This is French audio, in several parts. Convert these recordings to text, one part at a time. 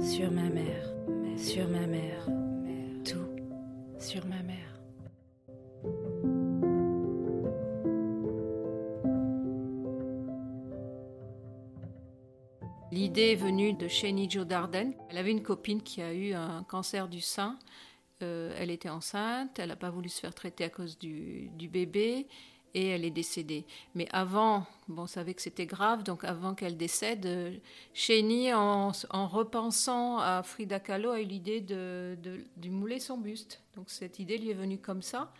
sur ma mère, sur ma mère, tout sur ma mère. L'idée est venue de Shani Jo Darden. Elle avait une copine qui a eu un cancer du sein. Euh, elle était enceinte, elle n'a pas voulu se faire traiter à cause du, du bébé et elle est décédée. Mais avant, bon, on savait que c'était grave, donc avant qu'elle décède, euh, Chéni, en, en, repensant à Frida Kahlo, a eu l'idée de, de, mouler son buste. Donc cette idée lui est venue comme ça.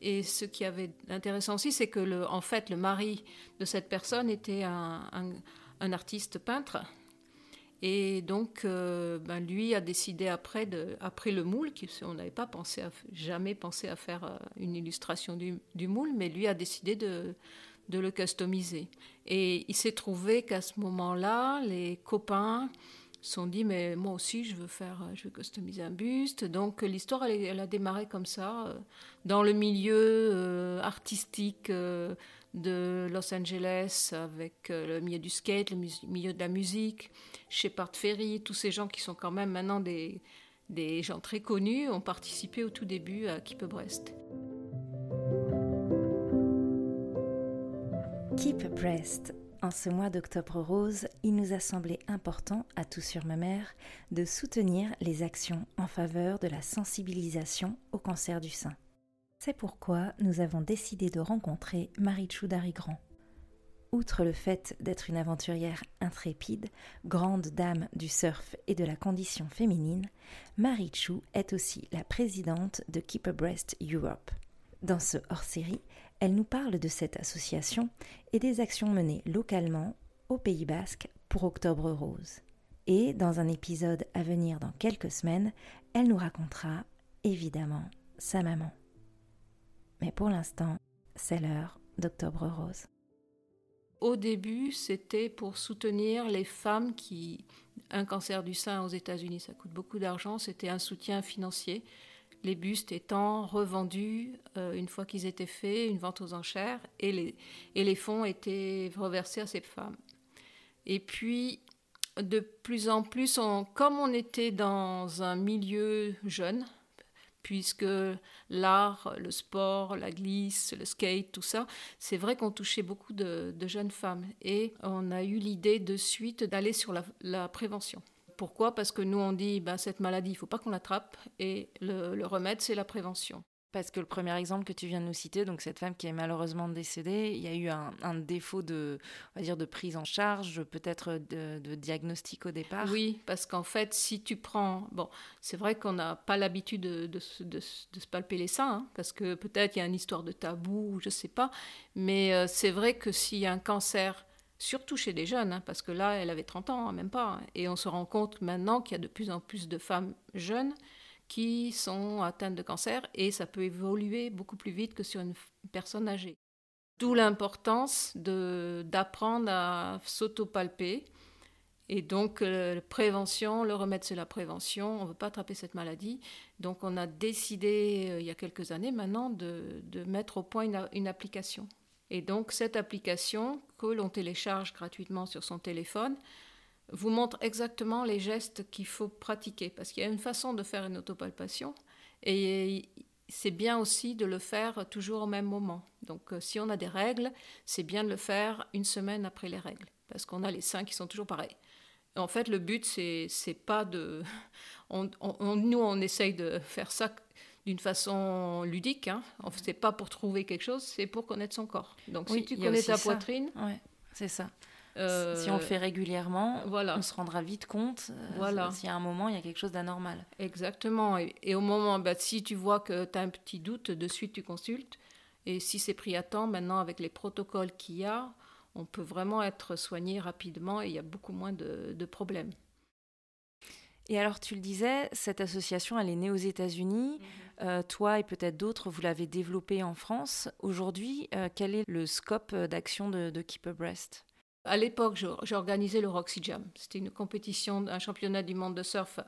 Et ce qui avait intéressant aussi, c'est que le, en fait, le mari de cette personne était un artiste peintre et donc, euh, ben lui a décidé après, après le moule, on n'avait pas pensé à, jamais pensé à faire euh, une illustration du, du, moule, mais lui a décidé de, de le customiser. Et il s'est trouvé qu'à ce moment-là, les copains se sont dit mais moi aussi je veux faire je veux customiser un buste donc l'histoire elle, a démarré comme ça euh, dans le milieu euh, artistique euh, de Los Angeles avec le milieu du skate le milieu de la musique Shepard Ferry tous ces gens qui sont quand même maintenant des, des gens très connus ont participé au tout début à Keep Brest Keep Brest en ce mois d'octobre rose, il nous a semblé important, à tout sur ma mère, de soutenir les actions en faveur de la sensibilisation au cancer du sein. C'est pourquoi nous avons décidé de rencontrer Marie-Chou Grand. Outre le fait d'être une aventurière intrépide, grande dame du surf et de la condition féminine, Marie-Chou est aussi la présidente de Keep a Breast Europe. Dans ce hors-série, elle nous parle de cette association et des actions menées localement au Pays basque pour Octobre Rose. Et dans un épisode à venir dans quelques semaines, elle nous racontera évidemment sa maman. Mais pour l'instant, c'est l'heure d'Octobre Rose. Au début, c'était pour soutenir les femmes qui... Un cancer du sein aux États-Unis, ça coûte beaucoup d'argent, c'était un soutien financier les bustes étant revendus euh, une fois qu'ils étaient faits, une vente aux enchères, et les, et les fonds étaient reversés à ces femmes. Et puis, de plus en plus, on, comme on était dans un milieu jeune, puisque l'art, le sport, la glisse, le skate, tout ça, c'est vrai qu'on touchait beaucoup de, jeunes femmes. Et on a eu l'idée de suite d'aller sur la, prévention. Pourquoi? Parce que nous, on dit, ben, cette maladie, il ne faut pas qu'on l'attrape, et le remède, c'est la prévention. Parce que le premier exemple que tu viens de nous citer, donc cette femme qui est malheureusement décédée, il y a eu un, défaut de, on va dire, de prise en charge, peut-être de, diagnostic au départ. Oui, parce qu'en fait, si tu prends, bon, c'est vrai qu'on n'a pas l'habitude de, se palper les seins, hein, parce que peut-être il y a une histoire de tabou, je sais pas, mais euh, c'est vrai que s'il y a un cancer surtout chez les jeunes, hein, parce que là, elle avait 30 ans, hein, même pas. Et on se rend compte maintenant qu'il y a de plus en plus de femmes jeunes qui sont atteintes de cancer, et ça peut évoluer beaucoup plus vite que sur une personne âgée. D'où l'importance d'apprendre à s'autopalper. Et donc, euh, prévention, le remède, c'est la prévention. On ne veut pas attraper cette maladie. Donc, on a décidé, euh, il y a quelques années maintenant, de, de mettre au point une, une application. Et donc cette application que l'on télécharge gratuitement sur son téléphone vous montre exactement les gestes qu'il faut pratiquer parce qu'il y a une façon de faire une autopalpation et c'est bien aussi de le faire toujours au même moment. Donc euh, si on a des règles, c'est bien de le faire une semaine après les règles parce qu'on a les seins qui sont toujours pareils. En fait, le but, c'est pas de. On, on, nous, on essaye de faire ça d'une façon ludique. Hein. C'est pas pour trouver quelque chose, c'est pour connaître son corps. Donc oui, si tu connais ta ça. poitrine, ouais, c'est ça. Euh, si on le fait régulièrement, voilà. on se rendra vite compte euh, voilà. s'il y a un moment, il y a quelque chose d'anormal. Exactement. Et, et, au moment, bah, si tu vois que tu as un petit doute, de suite tu consultes. Et si c'est pris à temps, maintenant avec les protocoles qu'il y a, on peut vraiment être soigné rapidement et il y a beaucoup moins de, de problèmes. Et alors, tu le disais, cette association, elle est née aux États-Unis. Mmh. Euh, toi et peut-être d'autres, vous l'avez développée en France. Aujourd'hui, euh, quel est le scope d'action de, de Keep a Breast À l'époque, j'ai organisé le Roxy Jam. C'était une compétition, un championnat du monde de surf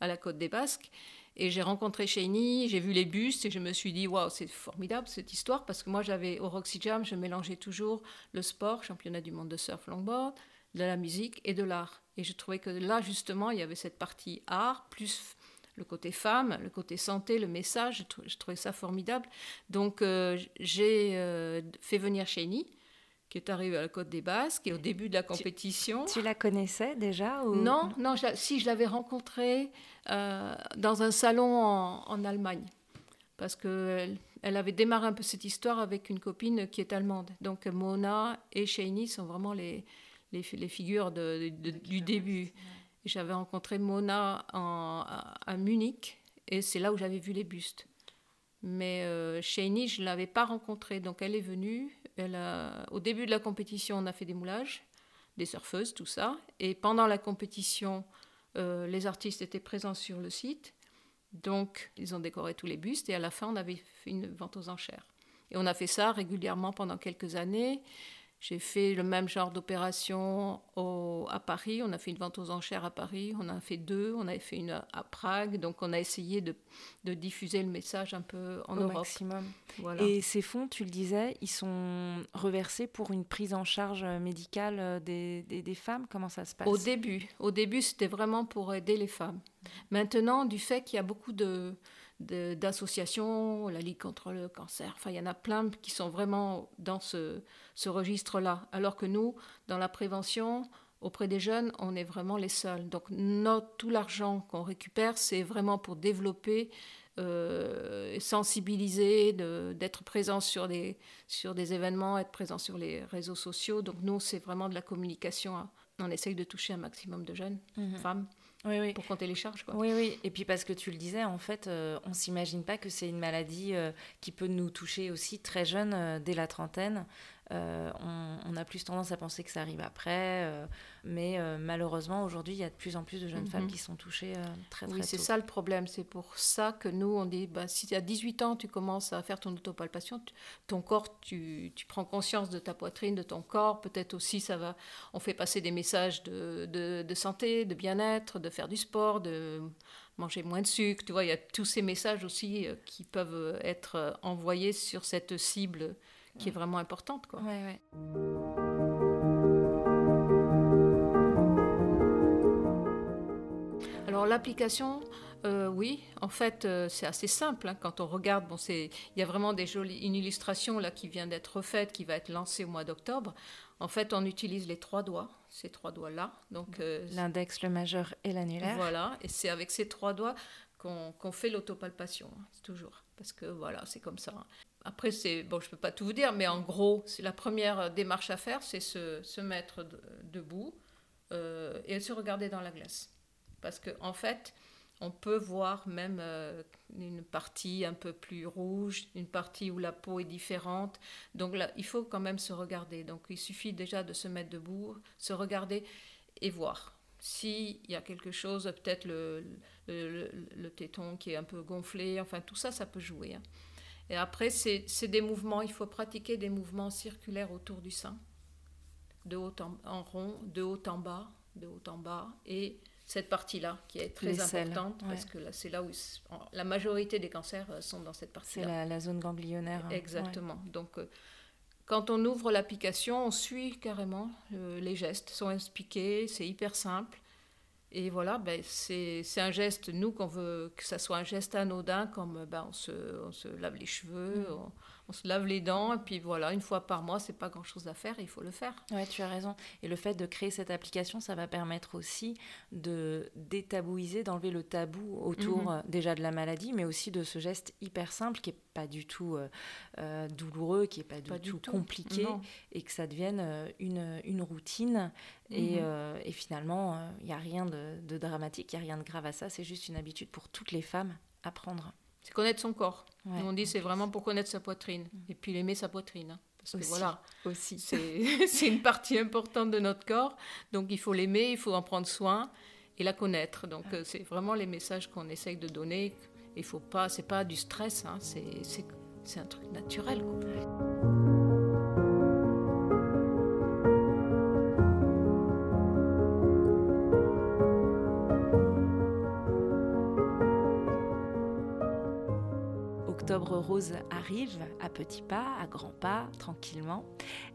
à la côte des Basques. Et j'ai rencontré Shani, j'ai vu les bustes et je me suis dit, waouh, c'est formidable cette histoire parce que moi, j'avais au Roxy Jam, je mélangeais toujours le sport, championnat du monde de surf longboard, de la musique et de l'art. Et je trouvais que là, justement, il y avait cette partie art, plus le côté femme, le côté santé, le message. Je, trouvais ça formidable. Donc, euh, j'ai euh, fait venir Chéni, qui est arrivée à la Côte des Basques, et au début de la compétition. Tu, la connaissais déjà Non, non, si je l'avais rencontrée euh, dans un salon en, Allemagne, parce qu'elle elle avait démarré un peu cette histoire avec une copine qui est allemande. Donc Mona et Chéni sont vraiment les, les, figures du début. J'avais rencontré Mona à Munich et c'est là où j'avais vu les bustes. Mais euh, je ne l'avais pas rencontrée. Donc elle est venue. Elle au début de la compétition, on a fait des moulages, des surfeuses, tout ça. Et pendant la compétition, euh, les artistes étaient présents sur le site. Donc ils ont décoré tous les bustes. Et à la fin, on avait fait une vente aux enchères. Et on a fait ça régulièrement pendant quelques années. J'ai fait le même genre d'opération à Paris. On a fait une vente aux enchères à Paris. On en a fait deux. On avait fait une à Prague. Donc, on a essayé de, de diffuser le message un peu en Au maximum. Et ces fonds, tu le disais, ils sont reversés pour une prise en charge médicale des, des, des femmes? Comment ça se passe? Au début. Au début, c'était vraiment pour aider les femmes. Maintenant, du fait qu'il y a beaucoup de d'associations, la Ligue contre le cancer. Enfin, il y en a plein qui sont vraiment dans ce, ce registre-là. Alors que nous, dans la prévention, auprès des jeunes, on est vraiment les seuls. Donc tout l'argent qu'on récupère, c'est vraiment pour développer, euh, sensibiliser, d'être présent sur des, sur des événements, être présent sur les réseaux sociaux. Donc nous, c'est vraiment de la communication. Hein. On essaye de toucher un maximum de jeunes, mhm. femmes oui, oui. pour qu'on télécharge. Quoi. Oui, oui. Et puis parce que tu le disais, en fait, euh, on s'imagine pas que c'est une maladie euh, qui peut nous toucher aussi très jeune, euh, dès la trentaine. Euh, on, a plus tendance à penser que ça arrive après, euh, mais euh, malheureusement aujourd'hui il y a de plus en plus de jeunes femmes mhm. qui sont touchées très très oui, c'est ça le problème. C'est pour ça que nous on dit bah, si à 18 ans tu commences à faire ton autopalpation, ton corps, tu, prends conscience de ta poitrine, de ton corps. Peut-être aussi ça va. On fait passer des messages de, de santé, de bien-être, de faire du sport, de manger moins de sucre. Tu vois, il y a tous ces messages aussi qui peuvent être envoyés sur cette cible qui est vraiment importante. Quoi. Alors l'application, euh, oui, en fait, euh, c'est assez simple. Hein. quand on regarde, bon, il y a vraiment des jolies, une illustration là qui vient d'être refaite, qui va être lancée au mois d'octobre. En fait, on utilise les trois doigts, ces trois doigts-là. Donc euh, l'index, le majeur et l'annulaire. Voilà, et c'est avec ces trois doigts qu'on fait l'autopalpation, hein, toujours. Parce que voilà, c'est comme ça. Hein. Après, c'est bon, je peux pas tout vous dire, mais en gros, c'est la première démarche à faire, c'est se, se, mettre debout euh, et se regarder dans la glace, parce qu'en en fait, on peut voir même euh, une partie un peu plus rouge, une partie où la peau est différente. Donc là, il faut quand même se regarder. Donc il suffit déjà de se mettre debout, se regarder et voir. S'il y a quelque chose, peut-être le, le, le, téton qui est un peu gonflé, enfin tout ça, ça peut jouer. Hein. Et après, c'est des mouvements, il faut pratiquer des mouvements circulaires autour du sein, de haut en, rond, de haut en bas, de haut en bas, et cette partie-là qui est très importante parce que c'est là où la majorité des cancers euh, sont dans cette partie-là. C'est la, zone ganglionnaire. Hein. Exactement. Donc, euh, quand on ouvre l'application, on suit carrément euh, les gestes, sont expliqués, c'est hyper simple. Et voilà, ben, c'est un geste, nous, qu'on veut que ça soit un geste anodin, comme ben, on, se, on se lave les cheveux, mm. on, on se lave les dents, et puis voilà, une fois par mois, c'est pas grand chose à faire, il faut le faire. Oui, tu as raison. Et le fait de créer cette application, ça va permettre aussi de détabouiser, d'enlever le tabou autour mhm. euh, déjà de la maladie, mais aussi de ce geste hyper simple qui est pas du tout euh, euh, douloureux, qui est pas du, tout, compliqué, et que ça devienne une, une routine. Et, mhm. et, finalement, il n'y a rien de, de dramatique, il n'y a rien de grave à ça, c'est juste une habitude pour toutes les femmes à prendre. C'est connaître son corps. on dit c'est vraiment pour connaître sa poitrine et puis l'aimer sa poitrine. Hein. parce que voilà, aussi. c'est une partie importante de notre corps. Donc il faut l'aimer, il faut en prendre soin et la connaître. Donc euh, c'est vraiment les messages qu'on essaye de donner. Il faut pas, c'est pas du stress, hein, c'est un truc naturel. Octobre Rose arrive à petits pas, à grands pas, tranquillement.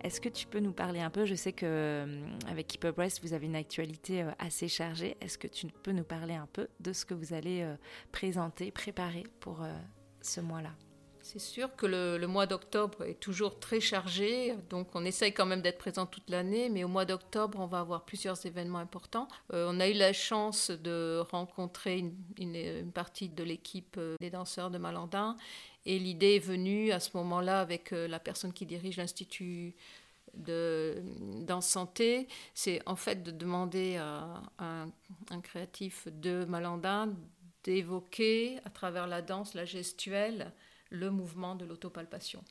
Est-ce que tu peux nous parler un peu? Je sais que euh, avec Keep vous avez une actualité euh, assez chargée. Est-ce que tu peux nous parler un peu de ce que vous allez euh, présenter, préparer pour ce mois-là? C'est sûr que le, mois d'octobre est toujours très chargé, donc on essaye quand même d'être présent toute l'année, mais au mois d'octobre, on va avoir plusieurs événements importants. Euh, on a eu la chance de rencontrer une, partie de l'équipe euh, des danseurs de Malandin, et l'idée est venue à ce moment-là avec euh, la personne qui dirige l'Institut de danse santé, c'est en fait de demander à, un, un créatif de Malandin d'évoquer à travers la danse, la gestuelle, le mouvement de l'autopalpation.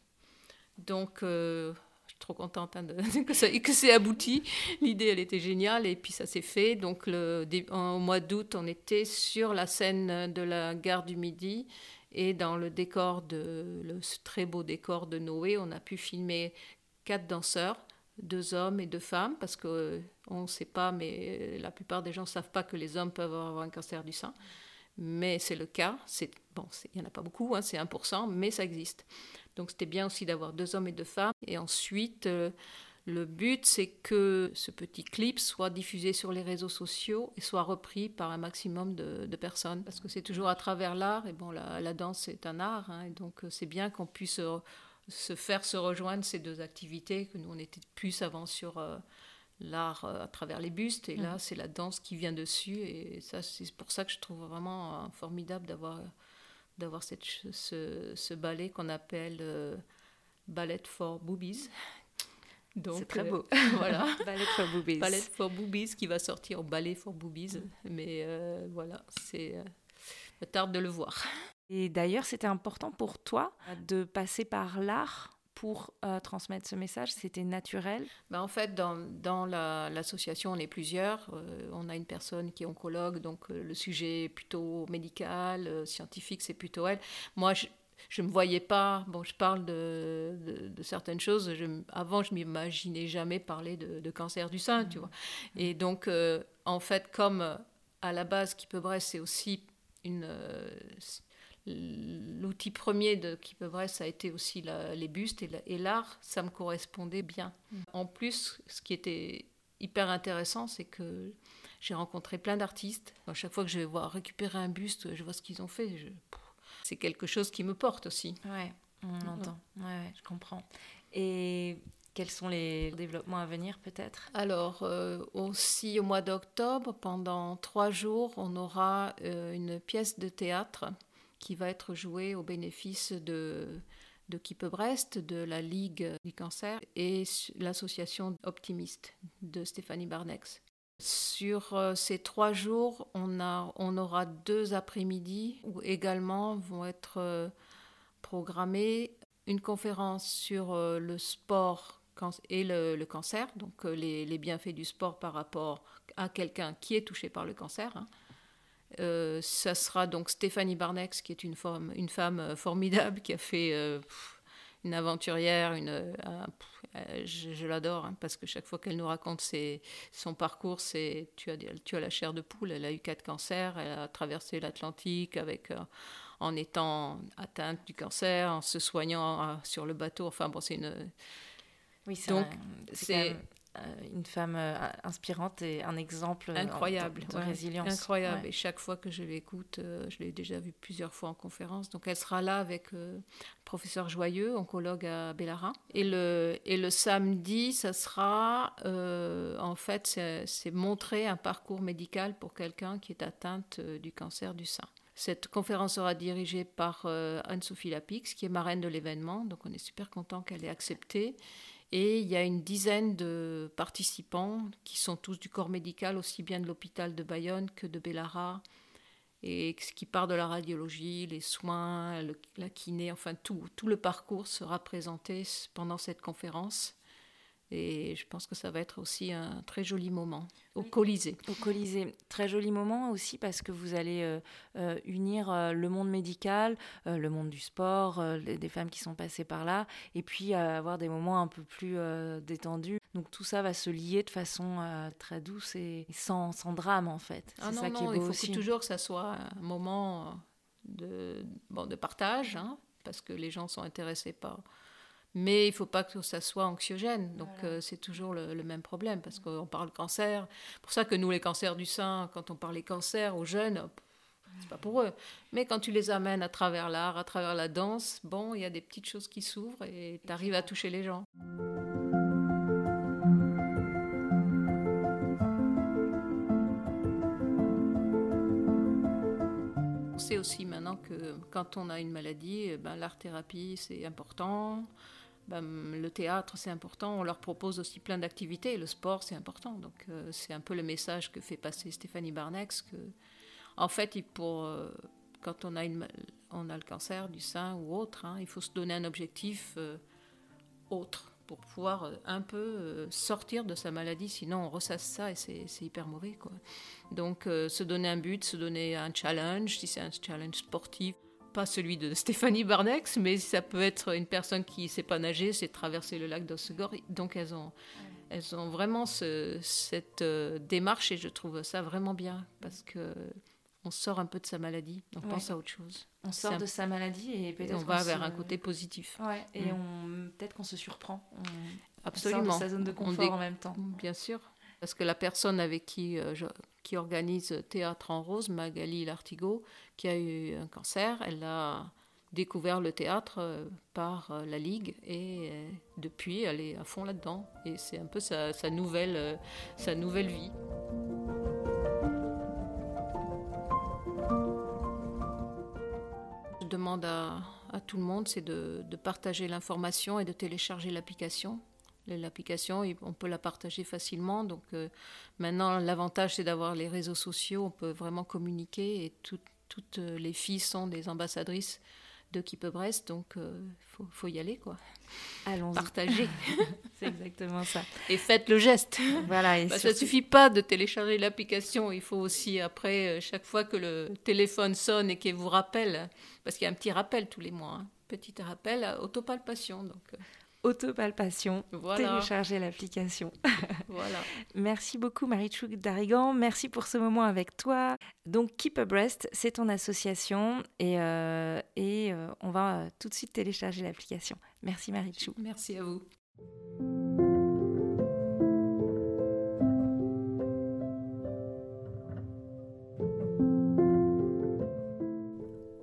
Donc, euh, je suis trop contente hein, que, ça, que c'est abouti. L'idée, elle était géniale et puis ça s'est fait. Donc, au mois d'août, on était sur la scène de la gare du Midi et dans le décor de le très beau décor de Noé, on a pu filmer quatre danseurs deux hommes et deux femmes, parce qu'on euh, on ne sait pas, mais la plupart des gens ne savent pas que les hommes peuvent avoir un cancer du sein mais c'est le cas. C'est bon, il n'y en a pas beaucoup, hein, c'est 1%, mais ça existe. Donc c'était bien aussi d'avoir deux hommes et deux femmes. Et ensuite, euh, le but, c'est que ce petit clip soit diffusé sur les réseaux sociaux et soit repris par un maximum de, personnes, parce que c'est toujours à travers l'art. Et bon, la, danse, c'est un art, hein, et donc euh, c'est bien qu'on puisse euh, se faire se rejoindre ces deux activités, que nous, on était plus avant sur l'art euh, à travers les bustes. Et là mm. c'est la danse qui vient dessus. Et ça c'est pour ça que je trouve vraiment euh, formidable d'avoir d'avoir cette ce, ce ballet qu'on appelle euh, ballet for boobies. Donc très beau. voilà. Ballet for boobies. Ballet for boobies qui va sortir en ballet for boobies. Mm. mais voilà c'est tarde de le voir. Et d'ailleurs c'était important pour toi de passer par l'art pour euh, transmettre ce message C'était naturel? Ben En fait, dans, dans l'association, on est plusieurs. Euh, on a une personne qui est oncologue, donc euh, le sujet est plutôt médical, scientifique, c'est plutôt elle. Moi, je ne me voyais pas, bon, je parle de, de, certaines choses, je, avant, je m'imaginais jamais parler de, de, cancer du sein, tu mmh. vois. Et donc, en fait, comme à la base, Keep Brest, c'est aussi une l'outil premier de Keep Brest, ça a été aussi les bustes et l'art, ça me correspondait bien. Mm. En plus, ce qui était hyper intéressant, c'est que j'ai rencontré plein d'artistes. À chaque fois que je vais voir récupérer un buste, je vois ce qu'ils ont fait. C'est quelque chose qui me porte aussi. Ouais, on entend. Ouais, je comprends. Et quels sont les développements à venir peut-être? Alors, euh, aussi au mois d'octobre, pendant trois jours, on aura euh, une pièce de théâtre qui va être joué au bénéfice de, de Brest, de la Ligue du cancer et l'association Optimiste de Stéphanie Barnex. Sur euh, ces trois jours, on, a, on aura deux après-midi où également vont être euh, programmées une conférence sur euh, le sport et le, cancer, donc les, les, bienfaits du sport par rapport à quelqu'un qui est touché par le cancer. Hein. Euh, ça sera donc Stéphanie Barnex, qui est une femme, une femme euh, formidable, qui a fait euh, une aventurière, une, je, l'adore, hein, parce que chaque fois qu'elle nous raconte ses, son parcours, c'est tu as, tu as la chair de poule, elle a eu quatre cancers, elle a traversé l'Atlantique avec, en étant atteinte du cancer, en se soignant sur le bateau, enfin bon, c'est une... Oui, donc c'est euh, une femme euh, inspirante et un exemple incroyable de, résilience. Incroyable. Et chaque fois que je l'écoute, euh, je l'ai déjà vue plusieurs fois en conférence. Donc elle sera là avec le professeur Joyeux, oncologue à Bellara. Et le, et le samedi, ça sera, en fait, c'est montrer un parcours médical pour quelqu'un qui est atteinte du cancer du sein. Cette conférence sera dirigée par Anne-Sophie Lapix, qui est marraine de l'événement. Donc on est super content qu'elle ait accepté. Et il y a une dizaine de participants qui sont tous du corps médical, aussi bien de l'hôpital de Bayonne que de Bellara, et qui part de la radiologie, les soins, la kiné, enfin tout le parcours sera présenté pendant cette conférence. Et je pense que ça va être aussi un très joli moment au Colisée. Au Colisée, très joli moment aussi parce que vous allez euh, euh, unir euh, le monde médical, le monde du sport, des femmes qui sont passées par là, et puis avoir des moments un peu plus détendus. Donc tout ça va se lier de façon très douce et sans, sans drame en fait. Ah non, ça qui est beau il faut toujours que ça soit un moment de, bon, de partage, hein, parce que les gens sont intéressés par. Mais il ne faut pas que ça soit anxiogène. Donc euh, c'est toujours le, même problème parce qu'on parle cancer. Pour ça que nous, les cancers du sein, quand on parle des cancers aux jeunes, c'est pas pour eux. Mais quand tu les amènes à travers l'art, à travers la danse, bon, il y a des petites choses qui s'ouvrent et tu arrives à toucher les gens. On sait aussi maintenant que quand on a une maladie, eh ben, l'art-thérapie, c'est important. Ben, le théâtre, c'est important. On leur propose aussi plein d'activités. Le sport, c'est important. Donc, euh, c'est un peu le message que fait passer Stéphanie Barnex que en fait, euh, quand on a, le cancer du sein ou autre, hein, il faut se donner un objectif euh, autre pour pouvoir un peu sortir de sa maladie. Sinon, on ressasse ça et c'est hyper mauvais. Donc, se donner un but, se donner un challenge, si c'est un challenge sportif, pas celui de Stéphanie Barnex, mais ça peut être une personne qui ne sait pas nager, c'est traverser le lac d'Ossegor. Donc, elles ont, elles ont vraiment cette démarche et je trouve ça vraiment bien parce que on sort un peu de sa maladie, on pense à autre chose. On sort de sa maladie et peut-être on va vers un côté positif. Ouais, et mm. on peut-être qu'on se surprend. Absolument. On sort de sa zone de confort en même temps. Bien sûr, parce que la personne avec qui euh, qui organise Théâtre en Rose, Magali Lartigot, qui a eu un cancer, elle a découvert le théâtre euh, par euh, la Ligue et depuis elle est à fond là-dedans et c'est un peu sa, nouvelle, sa nouvelle vie. demande à, tout le monde, c'est de, partager l'information et de télécharger l'application. L'application, on peut la partager facilement. Donc euh, maintenant, l'avantage, c'est d'avoir les réseaux sociaux. On peut vraiment communiquer et toutes les filles sont des ambassadrices de Keep Brest, donc il euh, faut, y aller quoi. Allons partager. c'est exactement ça. Et faites le geste. Voilà. Et bah, Ça ne suffit pas de télécharger l'application, il faut aussi après euh, chaque fois que le téléphone sonne et qu'il vous rappelle, parce qu'il y a un petit rappel tous les mois, hein. petit rappel, autopalpation donc. Euh, autopalpation, voilà. télécharger l'application. voilà. Merci beaucoup Marie-Chou Darigan, merci pour ce moment avec toi. Donc Keep Abreast, c'est ton association et, euh, et euh, on va tout de suite télécharger l'application. Merci Marie-Chou. Merci à vous.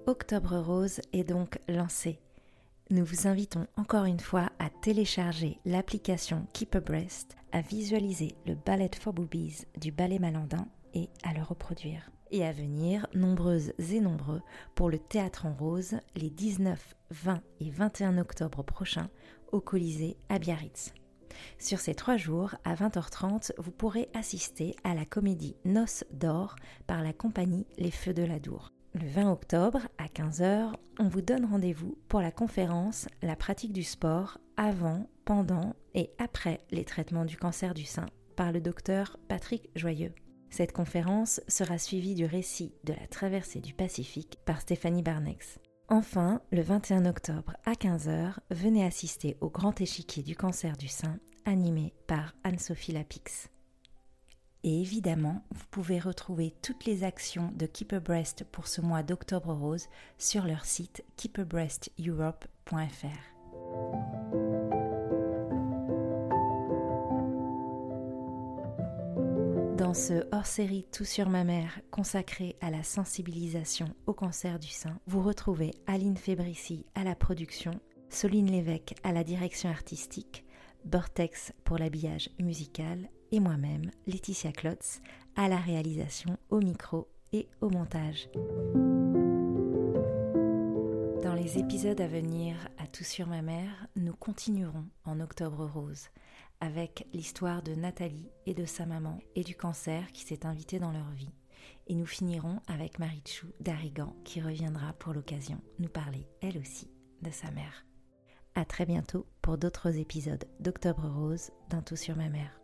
Octobre Rose est donc lancé nous vous invitons encore une fois à télécharger l'application Keep a Breast, à visualiser le ballet for boobies du ballet malandin et à le reproduire. Et à venir, nombreuses et nombreux, pour le Théâtre en Rose les 19, 20 et 21 octobre prochains au Colisée à Biarritz. Sur ces trois jours, à 20h30, vous pourrez assister à la comédie Noces d'or par la compagnie Les Feux de la Dour. Le 20 octobre à 15h, on vous donne rendez-vous pour la conférence La pratique du sport avant, pendant et après les traitements du cancer du sein par le docteur Patrick Joyeux. Cette conférence sera suivie du récit de la traversée du Pacifique par Stéphanie Barnex. Enfin, le 21 octobre à 15h, venez assister au grand échiquier du cancer du sein animé par Anne-Sophie Lapix. Et évidemment, vous pouvez retrouver toutes les actions de Keep Breast pour ce mois d'octobre rose sur leur site keepabreasteurope.fr. Dans ce hors-série Tout sur ma mère consacré à la sensibilisation au cancer du sein, vous retrouvez Aline Fébrici à la production, Soline Lévesque à la direction artistique, Bortex pour l'habillage musical et moi-même, Laetitia Klotz, à la réalisation, au micro et au montage. Dans les épisodes à venir à Tout sur ma mère, nous continuerons en Octobre Rose avec l'histoire de Nathalie et de sa maman et du cancer qui s'est invité dans leur vie. Et nous finirons avec Marichou d'Arigan qui reviendra pour l'occasion nous parler, elle aussi, de sa mère. À très bientôt pour d'autres épisodes d'Octobre Rose dans Tout sur ma mère.